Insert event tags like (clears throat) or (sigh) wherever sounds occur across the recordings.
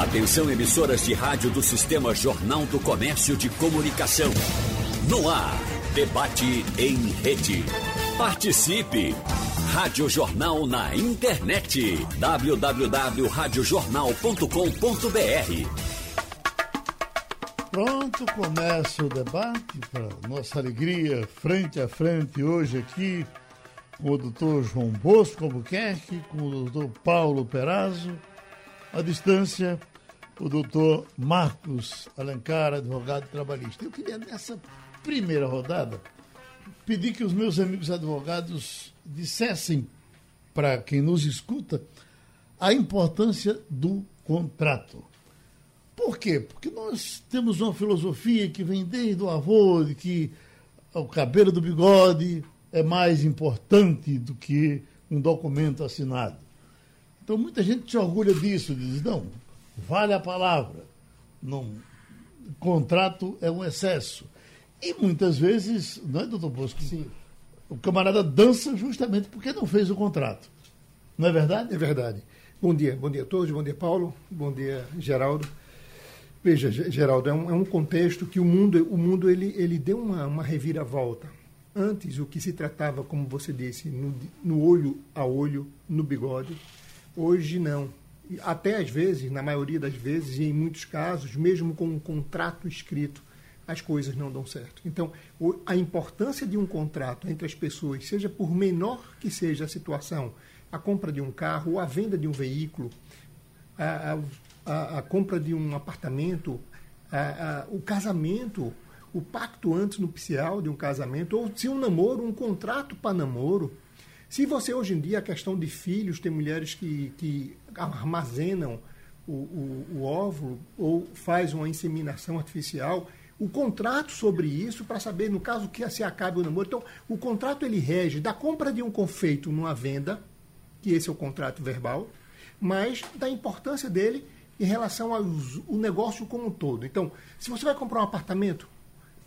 Atenção emissoras de rádio do Sistema Jornal do Comércio de Comunicação. No ar, debate em rede. Participe! Rádio Jornal na internet. www.radiojornal.com.br Pronto, começa o debate, para nossa alegria, frente a frente, hoje aqui, com o doutor João Bosco Albuquerque, com o doutor Paulo Perazzo, à distância, o doutor Marcos Alencar, advogado trabalhista. Eu queria, nessa primeira rodada, pedir que os meus amigos advogados dissessem para quem nos escuta a importância do contrato. Por quê? Porque nós temos uma filosofia que vem desde o avô, de que o cabelo do bigode é mais importante do que um documento assinado. Então muita gente se orgulha disso, diz, não, vale a palavra. Não, contrato é um excesso. E muitas vezes, não é, doutor Bosco? Sim. O camarada dança justamente porque não fez o contrato. Não é verdade? É verdade. Bom dia, bom dia a todos, bom dia Paulo, bom dia Geraldo. Veja, Geraldo, é um, é um, contexto que o mundo, o mundo ele, ele deu uma, uma reviravolta. Antes, o que se tratava, como você disse, no, no olho a olho, no bigode. Hoje, não. Até às vezes, na maioria das vezes, e em muitos casos, mesmo com um contrato escrito, as coisas não dão certo. Então, a importância de um contrato entre as pessoas, seja por menor que seja a situação, a compra de um carro a venda de um veículo, a, a a, compra de um apartamento, a, o casamento, o pacto antes nupcial de um casamento, ou se um namoro, um contrato para namoro. Se você hoje em dia, a questão de filhos, tem mulheres que, que armazenam o, o, o óvulo ou faz uma inseminação artificial, o contrato sobre isso para saber, no caso que se acabe o namoro. Então, o contrato ele rege da compra de um confeito numa venda, que esse é o contrato verbal, mas da importância dele em relação ao negócio como um todo. Então, se você vai comprar um apartamento,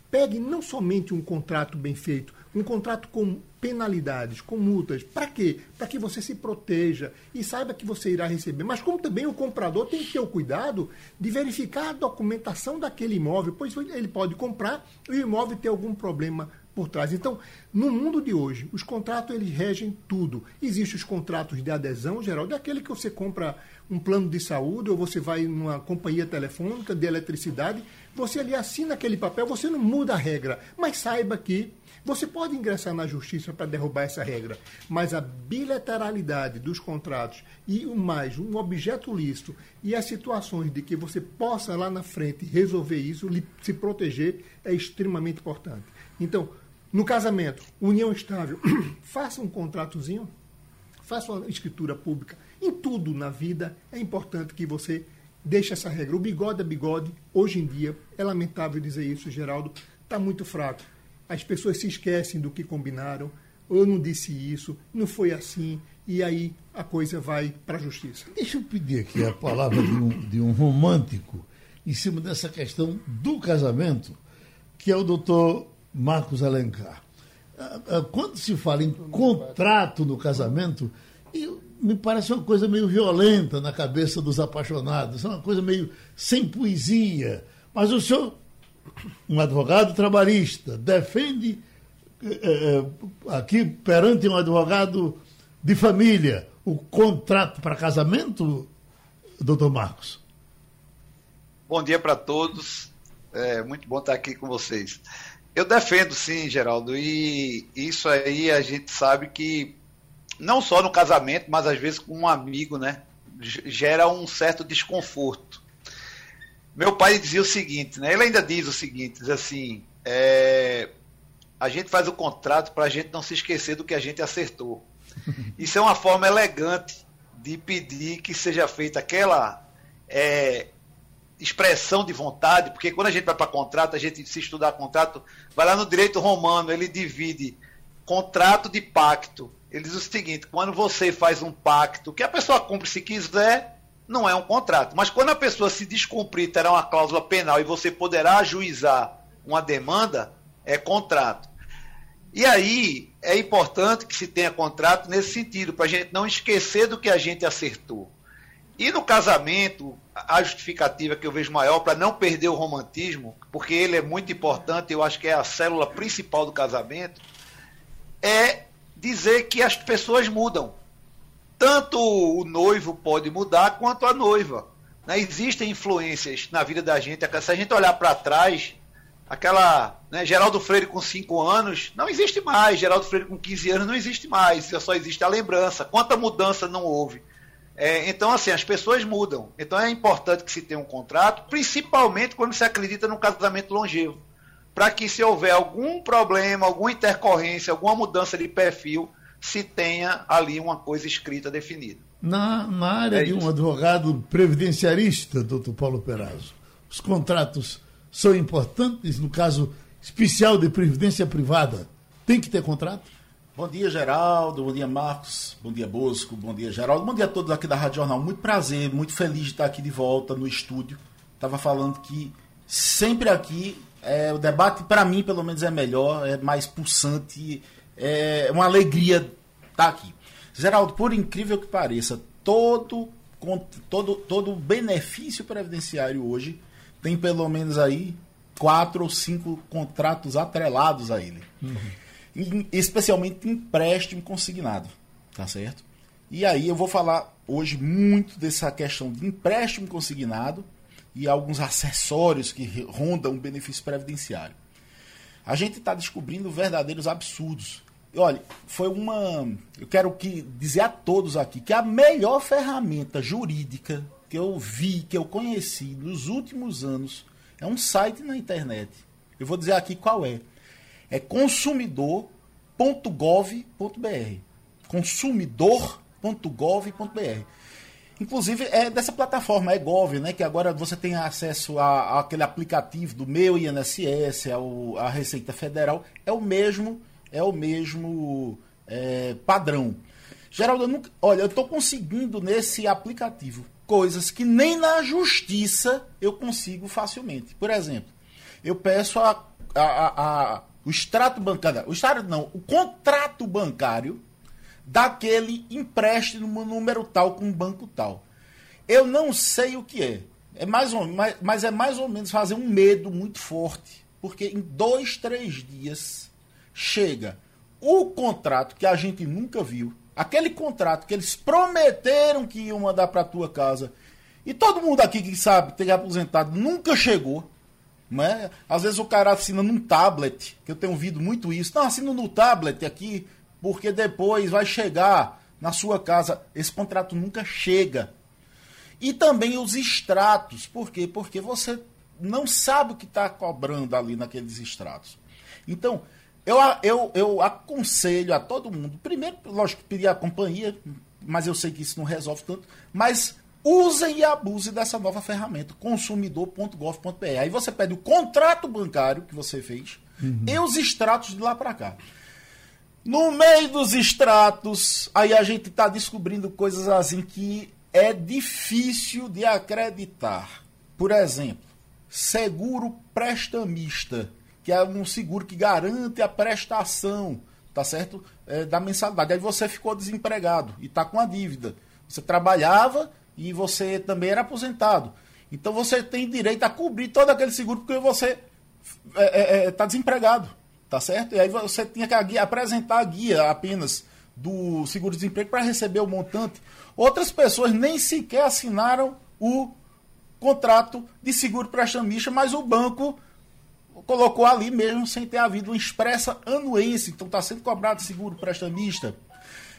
pegue não somente um contrato bem feito, um contrato com penalidades, com multas. Para quê? Para que você se proteja e saiba que você irá receber. Mas como também o comprador tem que ter o cuidado de verificar a documentação daquele imóvel, pois ele pode comprar e o imóvel ter algum problema por trás. Então, no mundo de hoje, os contratos eles regem tudo. Existem os contratos de adesão, geral, daquele que você compra um plano de saúde ou você vai numa companhia telefônica de eletricidade, você ali assina aquele papel, você não muda a regra, mas saiba que você pode ingressar na justiça para derrubar essa regra, mas a bilateralidade dos contratos e o mais, um objeto lícito e as situações de que você possa lá na frente resolver isso, se proteger, é extremamente importante. Então, no casamento, união estável, (clears throat) faça um contratozinho, faça uma escritura pública. Em tudo na vida é importante que você deixe essa regra. O bigode é bigode. Hoje em dia, é lamentável dizer isso, Geraldo, está muito fraco. As pessoas se esquecem do que combinaram. Eu não disse isso, não foi assim. E aí a coisa vai para a justiça. Deixa eu pedir aqui a palavra de um, de um romântico em cima dessa questão do casamento, que é o doutor Marcos Alencar. Ah, ah, quando se fala em contrato no casamento, me parece uma coisa meio violenta na cabeça dos apaixonados, é uma coisa meio sem poesia. Mas o senhor, um advogado trabalhista, defende é, aqui perante um advogado de família o contrato para casamento, doutor Marcos? Bom dia para todos. É muito bom estar aqui com vocês. Eu defendo sim, Geraldo, e isso aí a gente sabe que não só no casamento, mas às vezes com um amigo, né, gera um certo desconforto. Meu pai dizia o seguinte, né? Ele ainda diz o seguinte, diz assim, é, a gente faz o contrato para a gente não se esquecer do que a gente acertou. (laughs) Isso é uma forma elegante de pedir que seja feita aquela é, expressão de vontade, porque quando a gente vai para contrato, a gente se estudar contrato, vai lá no direito romano, ele divide contrato de pacto. Ele diz o seguinte: quando você faz um pacto, que a pessoa cumpre se quiser, não é um contrato. Mas quando a pessoa se descumprir, terá uma cláusula penal e você poderá ajuizar uma demanda, é contrato. E aí é importante que se tenha contrato nesse sentido, para a gente não esquecer do que a gente acertou. E no casamento, a justificativa que eu vejo maior para não perder o romantismo, porque ele é muito importante, eu acho que é a célula principal do casamento, é dizer que as pessoas mudam. Tanto o noivo pode mudar quanto a noiva. Né? Existem influências na vida da gente. Se a gente olhar para trás, aquela né, Geraldo Freire com 5 anos não existe mais, Geraldo Freire com 15 anos não existe mais, só existe a lembrança. Quanta mudança não houve? É, então, assim, as pessoas mudam. Então é importante que se tenha um contrato, principalmente quando se acredita num casamento longevo. Para que se houver algum problema, alguma intercorrência, alguma mudança de perfil, se tenha ali uma coisa escrita definida. Na, na área é de um advogado previdenciarista, doutor Paulo Perazzo, os contratos são importantes, no caso especial de previdência privada, tem que ter contrato? Bom dia, Geraldo. Bom dia, Marcos. Bom dia, Bosco. Bom dia, Geraldo. Bom dia a todos aqui da Rádio Jornal. Muito prazer, muito feliz de estar aqui de volta no estúdio. Estava falando que sempre aqui é, o debate, para mim, pelo menos, é melhor, é mais pulsante, é uma alegria estar aqui. Geraldo, por incrível que pareça, todo, todo, todo benefício previdenciário hoje tem pelo menos aí quatro ou cinco contratos atrelados a ele. Uhum. especialmente empréstimo consignado, tá certo? E aí eu vou falar hoje muito dessa questão de empréstimo consignado e alguns acessórios que rondam o benefício previdenciário. A gente está descobrindo verdadeiros absurdos. E olha, foi uma. Eu quero que dizer a todos aqui que a melhor ferramenta jurídica que eu vi, que eu conheci nos últimos anos, é um site na internet. Eu vou dizer aqui qual é. É consumidor.gov.br. Consumidor.gov.br. Inclusive é dessa plataforma, é Gov, né? Que agora você tem acesso a, a aquele aplicativo do meu INSS, ao, a Receita Federal. É o mesmo, é o mesmo é, padrão. Geraldo, eu nunca, olha, eu estou conseguindo nesse aplicativo coisas que nem na justiça eu consigo facilmente. Por exemplo, eu peço a, a, a, a o extrato bancário, o extrato não, o contrato bancário daquele empréstimo número tal com um banco tal. Eu não sei o que é. É mais ou, mas, mas é mais ou menos fazer um medo muito forte. Porque em dois, três dias chega o contrato que a gente nunca viu, aquele contrato que eles prometeram que iam mandar para tua casa, e todo mundo aqui que sabe, tem aposentado, nunca chegou. Né? Às vezes o cara assina num tablet, que eu tenho ouvido muito isso. Não, assina no tablet aqui, porque depois vai chegar na sua casa. Esse contrato nunca chega. E também os extratos. Por quê? Porque você não sabe o que está cobrando ali naqueles extratos. Então, eu, eu, eu aconselho a todo mundo, primeiro, lógico, pedir a companhia, mas eu sei que isso não resolve tanto, mas usem e abusem dessa nova ferramenta, consumidor.gov.br. Aí você pede o contrato bancário que você fez uhum. e os extratos de lá para cá. No meio dos extratos, aí a gente está descobrindo coisas assim que é difícil de acreditar. Por exemplo, seguro prestamista que é um seguro que garante a prestação, tá certo? É, da mensalidade. Aí você ficou desempregado e está com a dívida. Você trabalhava e você também era aposentado. Então você tem direito a cobrir todo aquele seguro porque você está é, é, é tá desempregado, tá certo? E aí você tinha que a guia, apresentar a guia apenas do seguro-desemprego para receber o montante. Outras pessoas nem sequer assinaram o contrato de seguro prestamista, mas o banco colocou ali mesmo sem ter havido uma expressa anuência. Então está sendo cobrado seguro prestamista.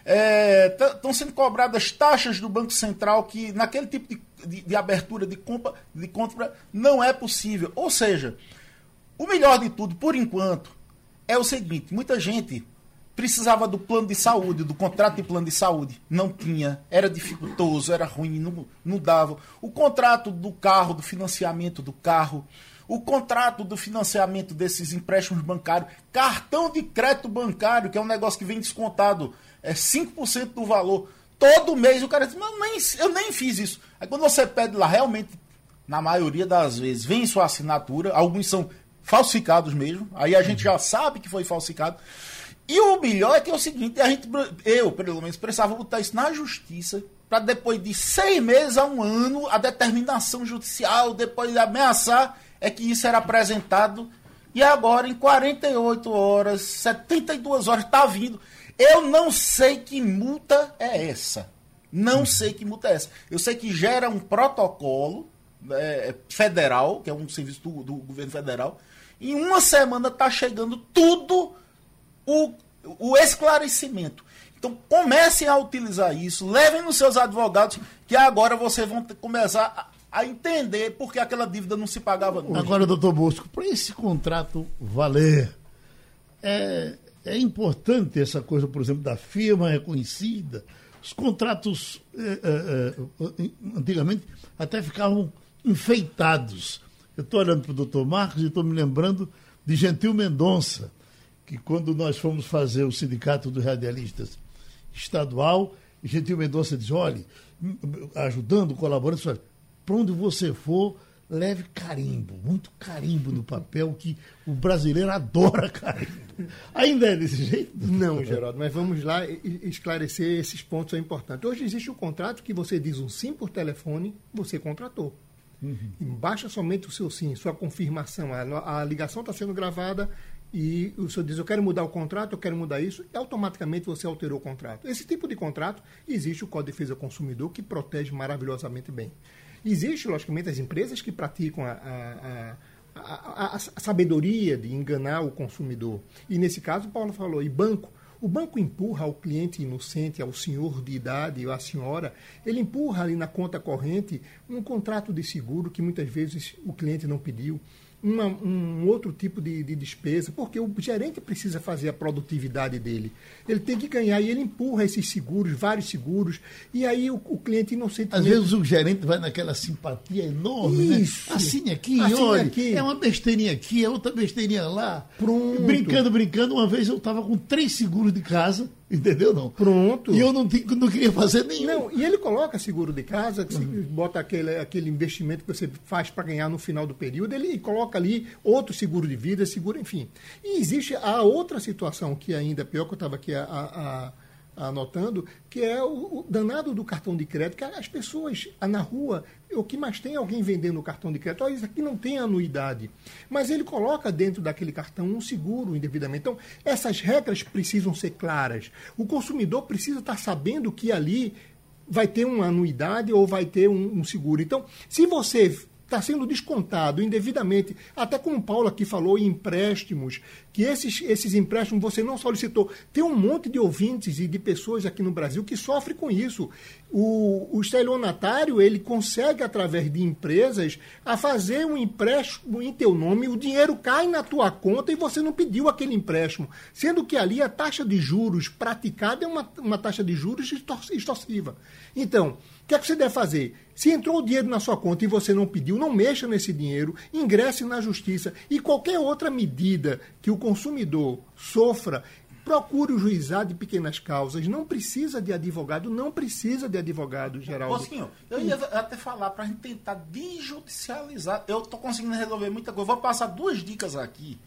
Estão é, sendo cobradas taxas do Banco Central que naquele tipo de, de, de, abertura de compra, de compra não é possível. Ou seja, o melhor de tudo, por enquanto, é o seguinte: muita gente precisava do plano de saúde, do contrato de plano de saúde. Não tinha, era dificultoso, era ruim, não, não dava. O contrato do carro, do financiamento do carro o contrato do financiamento desses empréstimos bancários, cartão de crédito bancário, que é um negócio que vem descontado é 5% do valor. Todo mês o cara diz, mas nem, eu nem fiz isso. Aí quando você pede lá, realmente, na maioria das vezes, vem sua assinatura, alguns são falsificados mesmo, aí a gente já sabe que foi falsificado. E o melhor é que é o seguinte, a gente, eu, pelo menos, precisava botar isso na justiça para depois de seis meses a um ano, a determinação judicial, depois de ameaçar, é que isso era apresentado. E agora, em 48 horas, 72 horas, está vindo. Eu não sei que multa é essa. Não sei que multa é essa. Eu sei que gera um protocolo é, federal, que é um serviço do, do governo federal. Em uma semana está chegando tudo o, o esclarecimento. Então comecem a utilizar isso, levem nos seus advogados, que agora vocês vão começar a, a entender porque aquela dívida não se pagava nunca. Agora, doutor Bosco, para esse contrato valer, é, é importante essa coisa, por exemplo, da firma reconhecida. Os contratos, é, é, é antigamente, até ficavam enfeitados. Eu estou olhando para o doutor Marcos e estou me lembrando de Gentil Mendonça, que quando nós fomos fazer o Sindicato dos Radialistas estadual, Gentil Mendonça diz, olha, ajudando, colaborando, para onde você for, leve carimbo, muito carimbo no papel, que o brasileiro adora carimbo. Ainda é desse jeito? Não, Geraldo, mas vamos lá esclarecer esses pontos são importantes. Hoje existe um contrato que você diz um sim por telefone, você contratou. Uhum. Baixa somente o seu sim, sua confirmação. A, a ligação está sendo gravada, e o senhor diz, eu quero mudar o contrato, eu quero mudar isso, e automaticamente você alterou o contrato. Esse tipo de contrato, existe o Código de Defesa do Consumidor, que protege maravilhosamente bem. Existe, logicamente, as empresas que praticam a, a, a, a, sabedoria de enganar o consumidor. E nesse caso, o Paulo falou, e banco. O banco empurra ao cliente inocente, ao senhor de idade ou à senhora, ele empurra ali na conta corrente um contrato de seguro que muitas vezes o cliente não pediu uma, um outro tipo de, de, despesa, porque o gerente precisa fazer a produtividade dele. Ele tem que ganhar e ele empurra esses seguros, vários seguros, e aí o, o cliente inocentemente... Às vezes o gerente vai naquela simpatia enorme, né? Isso. né? Assine aqui, Assine olha, aqui. é uma besteirinha aqui, é outra besteirinha lá. Pronto. Brincando, brincando, uma vez eu estava com três seguros de casa Entendeu? Não. Pronto. E eu não, não queria fazer nenhum. Não, e ele coloca seguro de casa, uhum. bota aquele, aquele investimento que você faz para ganhar no final do período, ele coloca ali outro seguro de vida, seguro, enfim. E existe a outra situação que ainda é pior, que eu estava aqui a, a, anotando, que é o, o, danado do cartão de crédito, que as pessoas na rua, o que mais tem é alguém vendendo o cartão de crédito, olha, isso aqui não tem anuidade. Mas ele coloca dentro daquele cartão um seguro indevidamente. Então, essas regras precisam ser claras. O consumidor precisa estar sabendo que ali vai ter uma anuidade ou vai ter um, um seguro. Então, se você está sendo descontado indevidamente, até como o Paulo aqui falou, em empréstimos, que esses, esses empréstimos você não solicitou. Tem um monte de ouvintes e de pessoas aqui no Brasil que sofrem com isso. O, o estelionatário, ele consegue, através de empresas, a fazer um empréstimo em teu nome, o dinheiro cai na tua conta e você não pediu aquele empréstimo. Sendo que ali a taxa de juros praticada é uma, uma taxa de juros extorsiva. Então, o que, é que você deve fazer? Se entrou o dinheiro na sua conta e você não pediu, não mexa nesse dinheiro, ingresse na justiça e qualquer outra medida que o consumidor sofra, procure o juizado de pequenas causas. Não precisa de advogado, não precisa de advogado, Geraldo. Posquinho, eu ia até falar para a gente tentar desjudicializar. Eu estou conseguindo resolver muita coisa. Vou passar duas dicas aqui.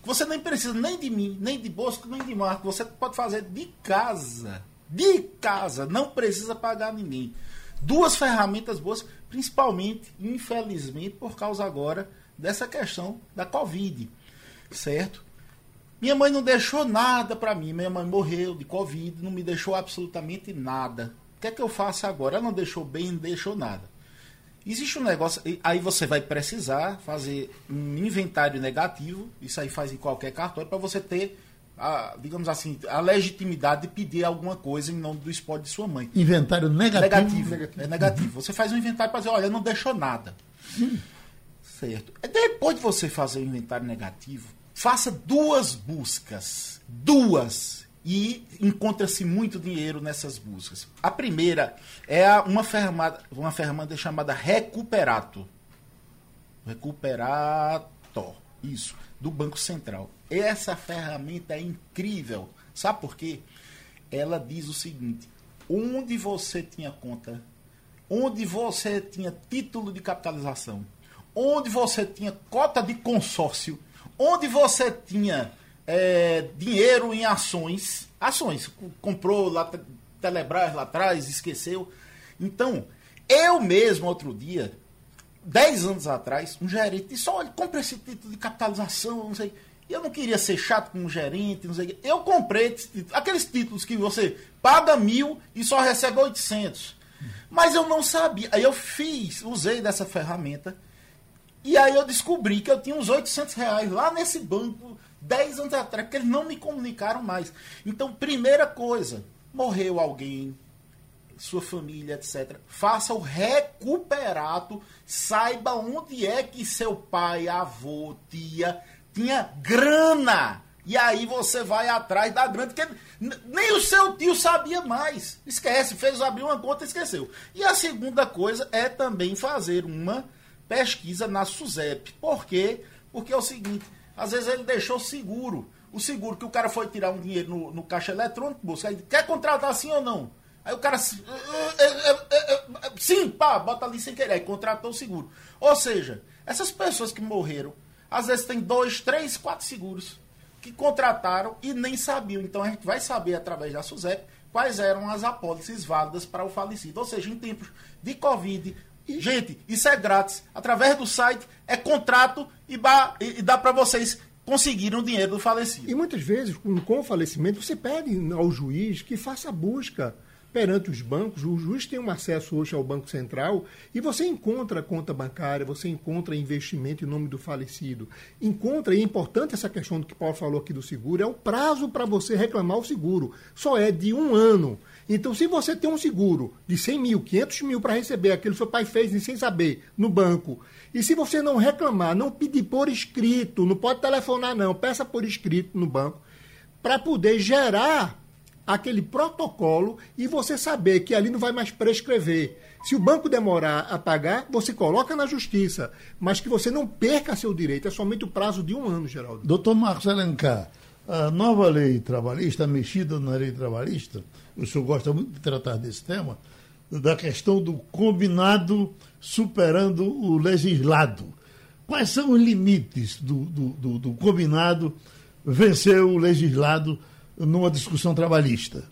Que você nem precisa nem de mim, nem de Bosco, nem de Marco. Você pode fazer de casa. De casa. Não precisa pagar ninguém duas ferramentas boas, principalmente, infelizmente, por causa agora dessa questão da Covid, certo? Minha mãe não deixou nada para mim, minha mãe morreu de Covid, não me deixou absolutamente nada. O que é que eu faço agora? Ela não deixou bem, não deixou nada. Existe um negócio, aí você vai precisar fazer um inventário negativo, isso aí faz em qualquer cartório, para você ter a, digamos assim, a legitimidade de pedir alguma coisa em nome do espólio de sua mãe. Inventário negativo? Negativo. negativo. É negativo. Você faz um inventário para dizer, olha, não deixou nada. Certo. Depois de você fazer o inventário negativo, faça duas buscas. Duas. E encontra-se muito dinheiro nessas buscas. A primeira é uma ferramenta, uma ferramenta chamada Recuperato. Recuperator. Isso. Do Banco Central. Essa ferramenta é incrível. Sabe por quê? Ela diz o seguinte: onde você tinha conta, onde você tinha título de capitalização, onde você tinha cota de consórcio, onde você tinha é, dinheiro em ações, ações, comprou lá Telebrás lá atrás, esqueceu. Então, eu mesmo, outro dia, 10 anos atrás, um gerente disse: olha, compre esse título de capitalização, não sei. Eu não queria ser chato com um gerente, não sei. Eu comprei aqueles títulos que você paga mil e só recebe 800. Mas eu não sabia. Aí eu fiz, usei dessa ferramenta. E aí eu descobri que eu tinha uns 800 reais lá nesse banco 10 anos atrás, porque eles não me comunicaram mais. Então, primeira coisa, morreu alguém, sua família, etc. Faça o recuperado, saiba onde é que seu pai, avô, tia tinha grana. E aí você vai atrás da grana, porque nem o seu tio sabia mais. Esquece, fez abrir uma conta e esqueceu. E a segunda coisa é também fazer uma pesquisa na SUSEP. Por quê? Porque é o seguinte, às vezes ele deixou seguro. O seguro que o cara foi tirar um dinheiro no, no caixa eletrônico, busca, quer contratar sim ou não? Aí o cara. Sim, pá, bota ali sem querer. Aí contratou o seguro. Ou seja, essas pessoas que morreram, às vezes tem dois, três, quatro seguros que contrataram e nem sabiam. Então a gente vai saber através da SUSEP quais eram as apólices válidas para o falecido. Ou seja, em tempos de Covid. Gente, isso é grátis. Através do site, é contrato e, e dá para vocês conseguirem o dinheiro do falecido. E muitas vezes, com o falecimento, você pede ao juiz que faça a busca perante os bancos. O juiz tem um acesso hoje ao Banco Central e você encontra conta bancária, você encontra investimento em nome do falecido. Encontra, e é importante essa questão do que Paulo falou aqui do seguro, é o prazo para você reclamar o seguro. Só é de um ano. Então, se você tem um seguro de 100 mil, 500 mil para receber aquilo que seu pai fez sem saber no banco, e se você não reclamar, não pedir por escrito, não pode telefonar não, peça por escrito no banco, para poder gerar aquele protocolo e você saber que ali não vai mais prescrever. Se o banco demorar a pagar, você coloca na justiça, mas que você não perca seu direito. É somente o prazo de um ano, Geraldo. Doutor Marcos Alencar, a nova lei trabalhista, a mexida na lei trabalhista, o senhor gosta muito de tratar desse tema, da questão do combinado superando o legislado. Quais são os limites do, do, do, do combinado vencer o legislado numa discussão trabalhista.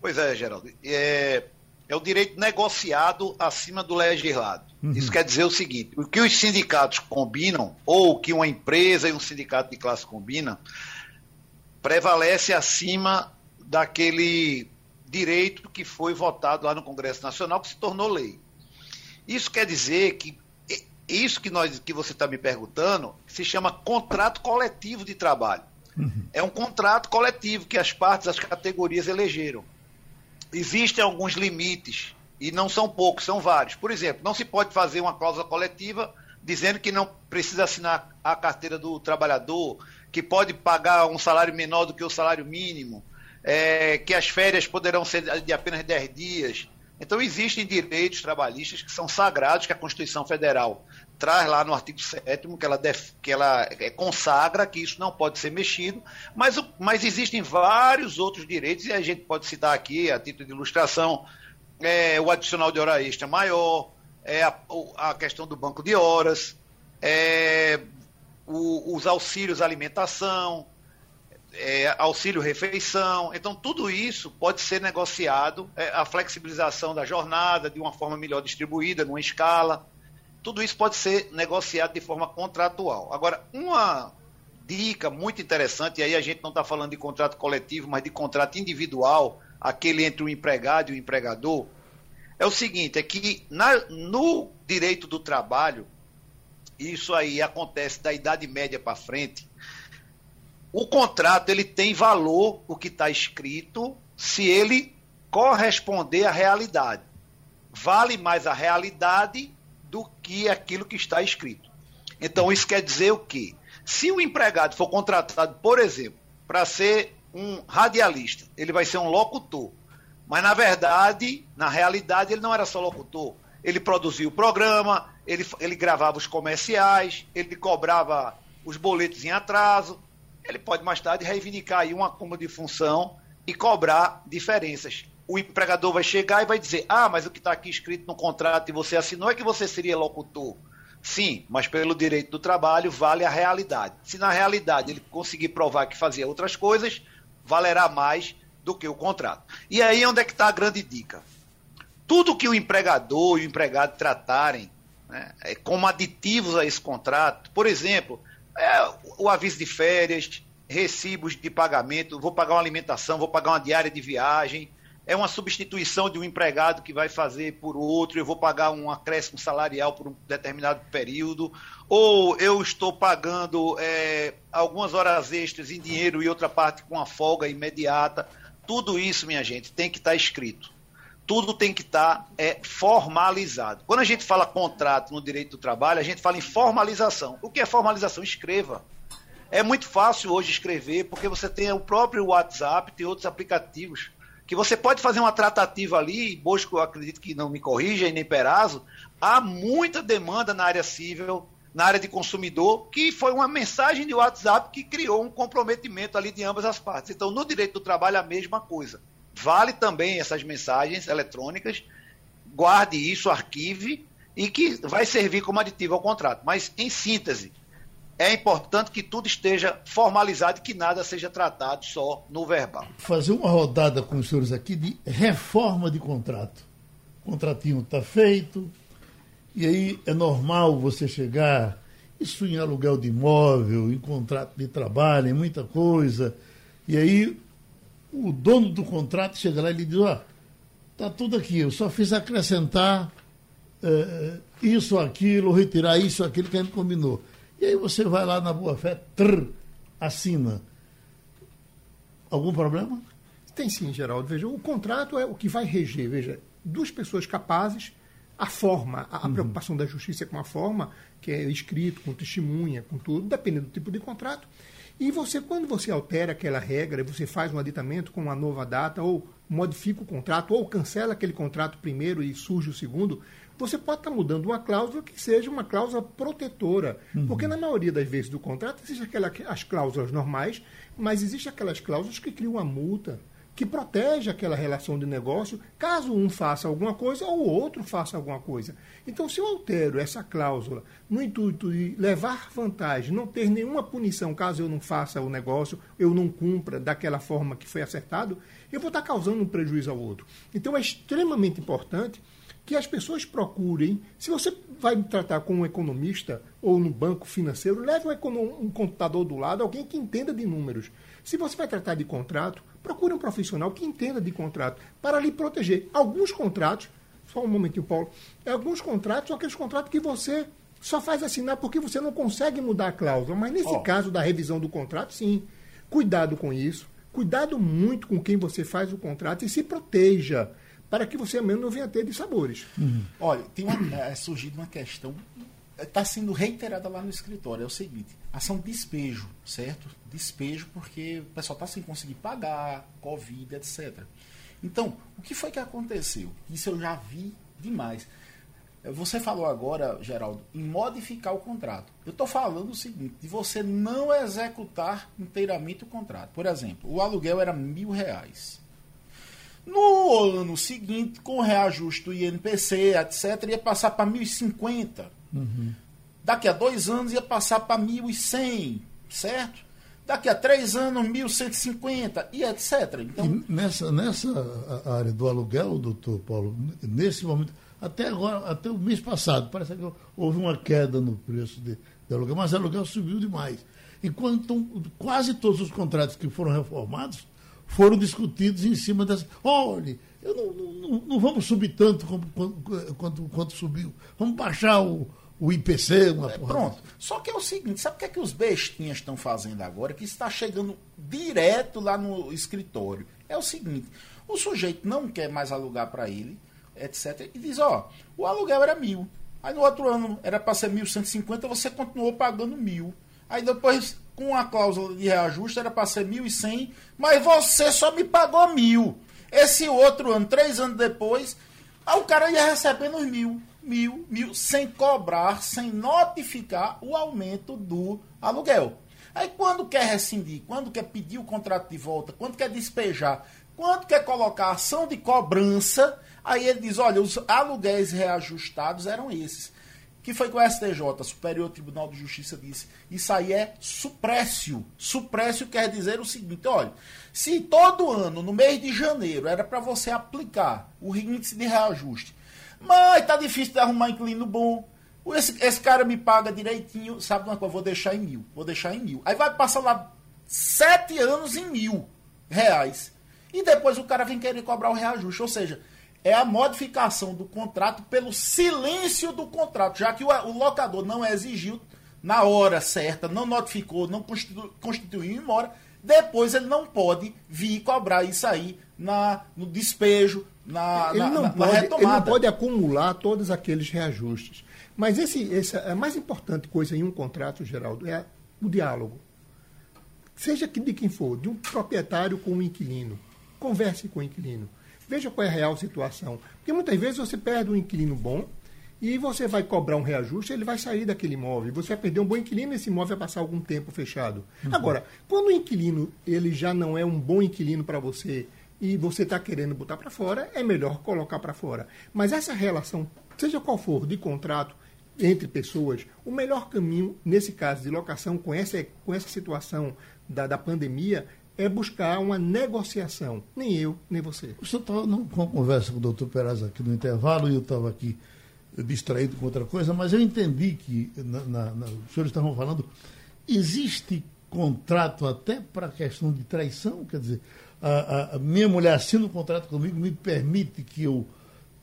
Pois é, Geraldo. É, é o direito negociado acima do legislado. Uhum. Isso quer dizer o seguinte: o que os sindicatos combinam, ou o que uma empresa e um sindicato de classe combinam, prevalece acima daquele direito que foi votado lá no Congresso Nacional, que se tornou lei. Isso quer dizer que isso que, nós, que você está me perguntando se chama contrato coletivo de trabalho. Uhum. É um contrato coletivo que as partes, as categorias elegeram. Existem alguns limites, e não são poucos, são vários. Por exemplo, não se pode fazer uma cláusula coletiva dizendo que não precisa assinar a carteira do trabalhador, que pode pagar um salário menor do que o salário mínimo, é, que as férias poderão ser de apenas 10 dias. Então, existem direitos trabalhistas que são sagrados, que a Constituição Federal traz lá no artigo 7 que ela, def, que ela é, consagra que isso não pode ser mexido, mas, mas existem vários outros direitos, e a gente pode citar aqui, a título de ilustração, é, o adicional de hora extra maior, é, a, a questão do banco de horas, é, o, os auxílios alimentação, é, auxílio refeição. Então, tudo isso pode ser negociado, é, a flexibilização da jornada de uma forma melhor distribuída, numa escala tudo isso pode ser negociado de forma contratual. Agora, uma dica muito interessante, e aí a gente não está falando de contrato coletivo, mas de contrato individual, aquele entre o empregado e o empregador, é o seguinte, é que na, no direito do trabalho, isso aí acontece da idade média para frente, o contrato ele tem valor, o que está escrito, se ele corresponder à realidade. Vale mais a realidade do que aquilo que está escrito. Então, isso quer dizer o quê? Se o empregado for contratado, por exemplo, para ser um radialista, ele vai ser um locutor. Mas, na verdade, na realidade, ele não era só locutor. Ele produzia o programa, ele, ele gravava os comerciais, ele cobrava os boletos em atraso. Ele pode mais tarde reivindicar aí um acúmulo de função e cobrar diferenças o empregador vai chegar e vai dizer: Ah, mas o que está aqui escrito no contrato e você assinou é que você seria locutor. Sim, mas pelo direito do trabalho vale a realidade. Se na realidade ele conseguir provar que fazia outras coisas, valerá mais do que o contrato. E aí onde é que está a grande dica? tudo que o empregador e o empregado tratarem né, é, como aditivos a esse contrato, por exemplo, é, o aviso de férias, recibos de pagamento, vou pagar uma alimentação, vou pagar uma diária de viagem, é uma substituição de um empregado que vai fazer por outro, eu vou pagar um acréscimo salarial por um determinado período, ou eu estou pagando é, algumas horas extras em dinheiro e outra parte com a folga imediata. Tudo isso, minha gente, tem que estar escrito. Tudo tem que estar é, formalizado. Quando a gente fala contrato no direito do trabalho, a gente fala em formalização. O que é formalização? Escreva. É muito fácil hoje escrever, porque você tem o próprio WhatsApp, tem outros aplicativos que você pode fazer uma tratativa ali, Bosco, acredito que não me corrija, e nem Perazo, há muita demanda na área civil, na área de consumidor, que foi uma mensagem de WhatsApp que criou um comprometimento ali de ambas as partes. Então, no direito do trabalho, a mesma coisa. Vale também essas mensagens eletrônicas, guarde isso, arquive, e que vai servir como aditivo ao contrato. Mas, em síntese, é importante que tudo esteja formalizado e que nada seja tratado só no verbal. Fazer uma rodada com os senhores aqui de reforma de contrato. O contratinho está feito, e aí é normal você chegar, isso em aluguel de imóvel, em contrato de trabalho, em muita coisa, e aí o dono do contrato chega lá e lhe diz, ó, oh, tá tudo aqui, eu só fiz acrescentar é, isso, aquilo, retirar isso, aquilo que a gente combinou. E aí você vai lá na boa fé, trrr, assina. Algum problema? Tem sim, Geraldo. Veja, o contrato é o que vai reger. Veja, duas pessoas capazes, a forma, a, a uhum. preocupação da justiça com a forma, que é escrito, com testemunha, com tudo, dependendo do tipo de contrato. E você, quando você altera aquela regra, você faz um aditamento com uma nova data, ou modifica o contrato, ou cancela aquele contrato primeiro e surge o segundo, você pode estar mudando uma cláusula que seja uma cláusula protetora. Uhum. Porque na maioria das vezes do contrato existem aquela, as cláusulas normais, mas existem aquelas cláusulas que criam uma multa, que protege aquela relação de negócio caso um faça alguma coisa ou o outro faça alguma coisa. Então, se eu altero essa cláusula no intuito de levar vantagem, não ter nenhuma punição caso eu não faça o negócio, eu não cumpra daquela forma que foi acertado, eu vou estar causando um prejuízo ao outro. Então, é extremamente importante que as pessoas procurem. Se você vai tratar com um economista ou no banco financeiro, leve um, um computador do lado, alguém que entenda de números. Se você vai tratar de contrato, procure um profissional que entenda de contrato para lhe proteger. Alguns contratos, só um momentinho, Paulo, alguns contratos são aqueles contratos que você só faz assinar porque você não consegue mudar a cláusula. Mas nesse oh. caso da revisão do contrato, sim. Cuidado com isso. Cuidado muito com quem você faz o contrato e se proteja para que você mesmo não venha ter de sabores. Uhum. Olha, tem uma, é, surgido uma questão, está sendo reiterada lá no escritório, é o seguinte, ação despejo, certo? Despejo porque o pessoal está sem conseguir pagar, Covid, etc. Então, o que foi que aconteceu? Isso eu já vi demais. Você falou agora, Geraldo, em modificar o contrato. Eu estou falando o seguinte, de você não executar inteiramente o contrato. Por exemplo, o aluguel era mil reais. No ano seguinte, com reajuste do INPC, etc., ia passar para 1.050. Uhum. Daqui a dois anos ia passar para 1.100, certo? Daqui a três anos, 1.150 e etc. Então, e nessa, nessa área do aluguel, doutor Paulo, nesse momento, até agora, até o mês passado, parece que houve uma queda no preço de, de aluguel, mas o aluguel subiu demais. Enquanto quase todos os contratos que foram reformados foram discutidos em cima das. Olha, eu não, não, não vamos subir tanto como, quanto, quanto, quanto subiu. Vamos baixar o, o IPC, uma é, Pronto. Só que é o seguinte, sabe o que é que os bestinhas estão fazendo agora? Que está chegando direto lá no escritório. É o seguinte, o sujeito não quer mais alugar para ele, etc. E diz, ó, o aluguel era mil. Aí no outro ano era para ser 1.150, você continuou pagando mil. Aí depois com a cláusula de reajuste era para ser 1.100, mas você só me pagou mil. Esse outro ano, três anos depois, aí o cara ia recebendo os mil, mil, mil, sem cobrar, sem notificar o aumento do aluguel. Aí quando quer rescindir, quando quer pedir o contrato de volta, quando quer despejar, quando quer colocar ação de cobrança, aí ele diz, olha, os aluguéis reajustados eram esses. Que foi que o STJ, Superior Tribunal de Justiça, disse. Isso aí é suprécio. Suprécio quer dizer o seguinte, olha, se todo ano, no mês de janeiro, era para você aplicar o índice de reajuste, mas tá difícil de arrumar inquilino bom, esse, esse cara me paga direitinho, sabe uma coisa, vou deixar em mil, vou deixar em mil. Aí vai passar lá sete anos em mil reais. E depois o cara vem querer cobrar o reajuste. Ou seja, é a modificação do contrato pelo silêncio do contrato, já que o, o locador não exigiu na hora certa, não notificou, não constitu, constituiu em mora, depois ele não pode vir cobrar isso aí na, no despejo, na, ele na, não na, pode, na retomada. Ele não pode acumular todos aqueles reajustes. Mas esse, esse, a mais importante coisa em um contrato, Geraldo, é o diálogo. Seja de quem for, de um proprietário com um inquilino. Converse com o inquilino. Veja qual é a real situação. Porque muitas vezes você perde um inquilino bom e você vai cobrar um reajuste, ele vai sair daquele imóvel. Você vai perder um bom inquilino e esse imóvel vai passar algum tempo fechado. Uhum. Agora, quando o inquilino ele já não é um bom inquilino para você e você está querendo botar para fora, é melhor colocar para fora. Mas essa relação, seja qual for, de contrato entre pessoas, o melhor caminho, nesse caso de locação, com essa, com essa situação da, da pandemia, é buscar uma negociação. Nem eu, nem você. Você estava com uma conversa com o doutor Peraz aqui no intervalo e eu estava aqui distraído com outra coisa, mas eu entendi que, na, na, na, os senhores estavam falando, existe contrato até para questão de traição, quer dizer, a, a minha mulher assina um contrato comigo, me permite que eu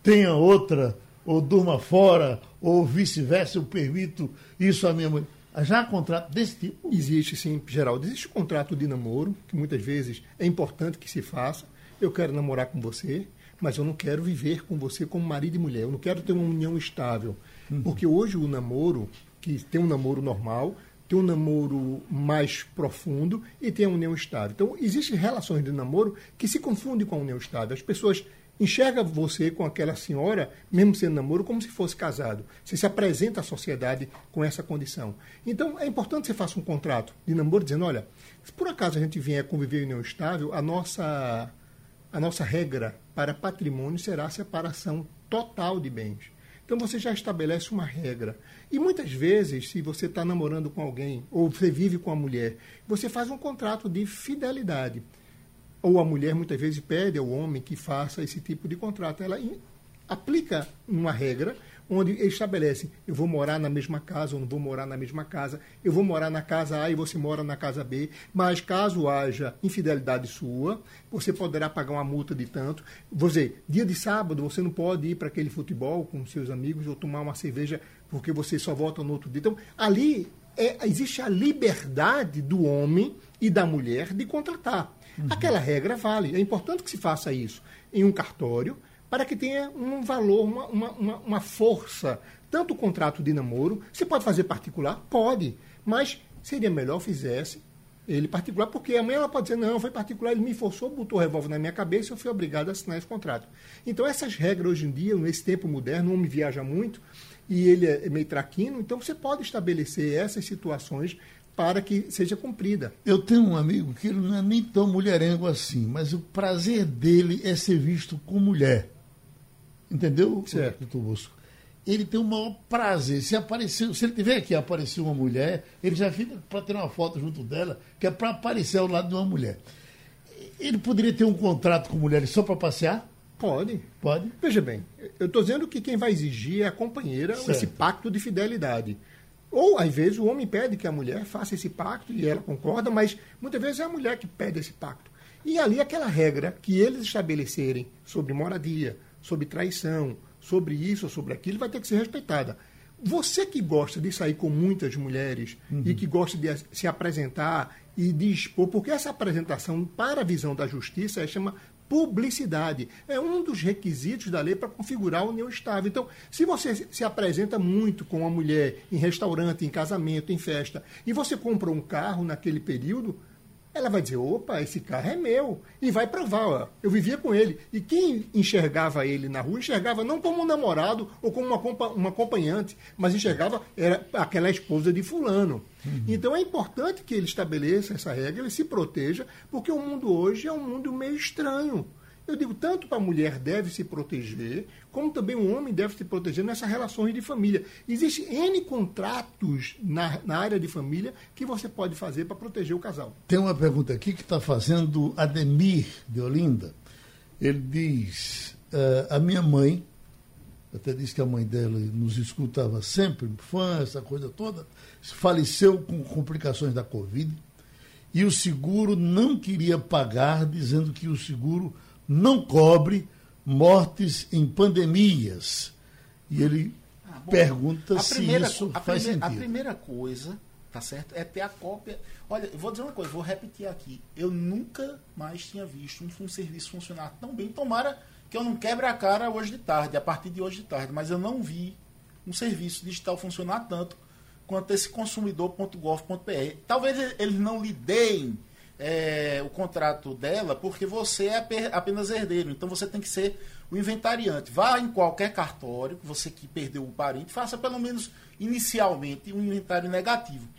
tenha outra, ou durma fora, ou vice-versa, eu permito isso à minha mulher. Já há contrato desse tipo? Existe, sim, Geraldo. Existe um contrato de namoro, que muitas vezes é importante que se faça. Eu quero namorar com você, mas eu não quero viver com você como marido e mulher. Eu não quero ter uma união estável. Uhum. Porque hoje o namoro, que tem um namoro normal, tem um namoro mais profundo e tem a união estável. Então, existem relações de namoro que se confundem com a união estável. As pessoas enxerga você com aquela senhora, mesmo sendo namoro, como se fosse casado. Você se apresenta à sociedade com essa condição. Então, é importante que você faça um contrato de namoro dizendo, olha, se por acaso a gente vier conviver em união estável, a nossa, a nossa regra para patrimônio será a separação total de bens. Então você já estabelece uma regra. E muitas vezes, se você está namorando com alguém, ou você vive com a mulher, você faz um contrato de fidelidade ou a mulher muitas vezes pede ao homem que faça esse tipo de contrato. Ela aplica uma regra onde estabelece: eu vou morar na mesma casa ou não vou morar na mesma casa, eu vou morar na casa A e você mora na casa B, mas caso haja infidelidade sua, você poderá pagar uma multa de tanto. Dizer, dia de sábado você não pode ir para aquele futebol com seus amigos ou tomar uma cerveja porque você só volta no outro dia. Então, ali é, existe a liberdade do homem e da mulher de contratar. Uhum. Aquela regra vale. É importante que se faça isso em um cartório para que tenha um valor, uma, uma, uma força. Tanto o contrato de namoro, você pode fazer particular? Pode. Mas seria melhor fizesse ele particular, porque amanhã ela pode dizer, não, foi particular, ele me forçou, botou o revólver na minha cabeça e eu fui obrigado a assinar esse contrato. Então, essas regras hoje em dia, nesse tempo moderno, o homem viaja muito e ele é meio traquino, então você pode estabelecer essas situações para que seja cumprida. Eu tenho um amigo que ele não é nem tão mulherengo assim, mas o prazer dele é ser visto com mulher. Entendeu, certo. doutor Bosco? Ele tem o maior prazer. Se aparecer, se ele tiver aqui aparecer uma mulher, ele já fica para ter uma foto junto dela, que é para aparecer ao lado de uma mulher. Ele poderia ter um contrato com mulheres só para passear? Pode. Pode. Veja bem, eu estou dizendo que quem vai exigir é a companheira certo. esse pacto de fidelidade. Ou, às vezes, o homem pede que a mulher faça esse pacto e ela concorda, mas muitas vezes é a mulher que pede esse pacto. E ali aquela regra que eles estabelecerem sobre moradia, sobre traição, sobre isso ou sobre aquilo, vai ter que ser respeitada. Você que gosta de sair com muitas mulheres uhum. e que gosta de se apresentar e de expor, porque essa apresentação, para a visão da justiça, é chama publicidade. É um dos requisitos da lei para configurar a união estável. Então, se você se apresenta muito com uma mulher em restaurante, em casamento, em festa, e você compra um carro naquele período, ela vai dizer: opa, esse carro é meu. E vai provar, ó, eu vivia com ele. E quem enxergava ele na rua, enxergava não como um namorado ou como uma, uma acompanhante, mas enxergava era aquela esposa de fulano. Uhum. Então é importante que ele estabeleça essa regra, ele se proteja, porque o mundo hoje é um mundo meio estranho. Eu digo, tanto para a mulher deve se proteger, como também o homem deve se proteger nessas relações de família. Existem N contratos na, na área de família que você pode fazer para proteger o casal. Tem uma pergunta aqui que está fazendo Ademir de Olinda. Ele diz: uh, A minha mãe, até disse que a mãe dela nos escutava sempre, fã, essa coisa toda, faleceu com complicações da Covid e o seguro não queria pagar, dizendo que o seguro não cobre mortes em pandemias. E ele ah, bom, pergunta se primeira, isso faz primeira, sentido. A primeira coisa, tá certo, é ter a cópia. Olha, eu vou dizer uma coisa, vou repetir aqui. Eu nunca mais tinha visto um, um serviço funcionar tão bem. Tomara que eu não quebre a cara hoje de tarde, a partir de hoje de tarde, mas eu não vi um serviço digital funcionar tanto quanto esse consumidor.gov.br. Talvez eles não lhe deem é, o contrato dela porque você é apenas herdeiro. Então você tem que ser o inventariante. Vá em qualquer cartório, você que perdeu o parente, faça pelo menos inicialmente um inventário negativo.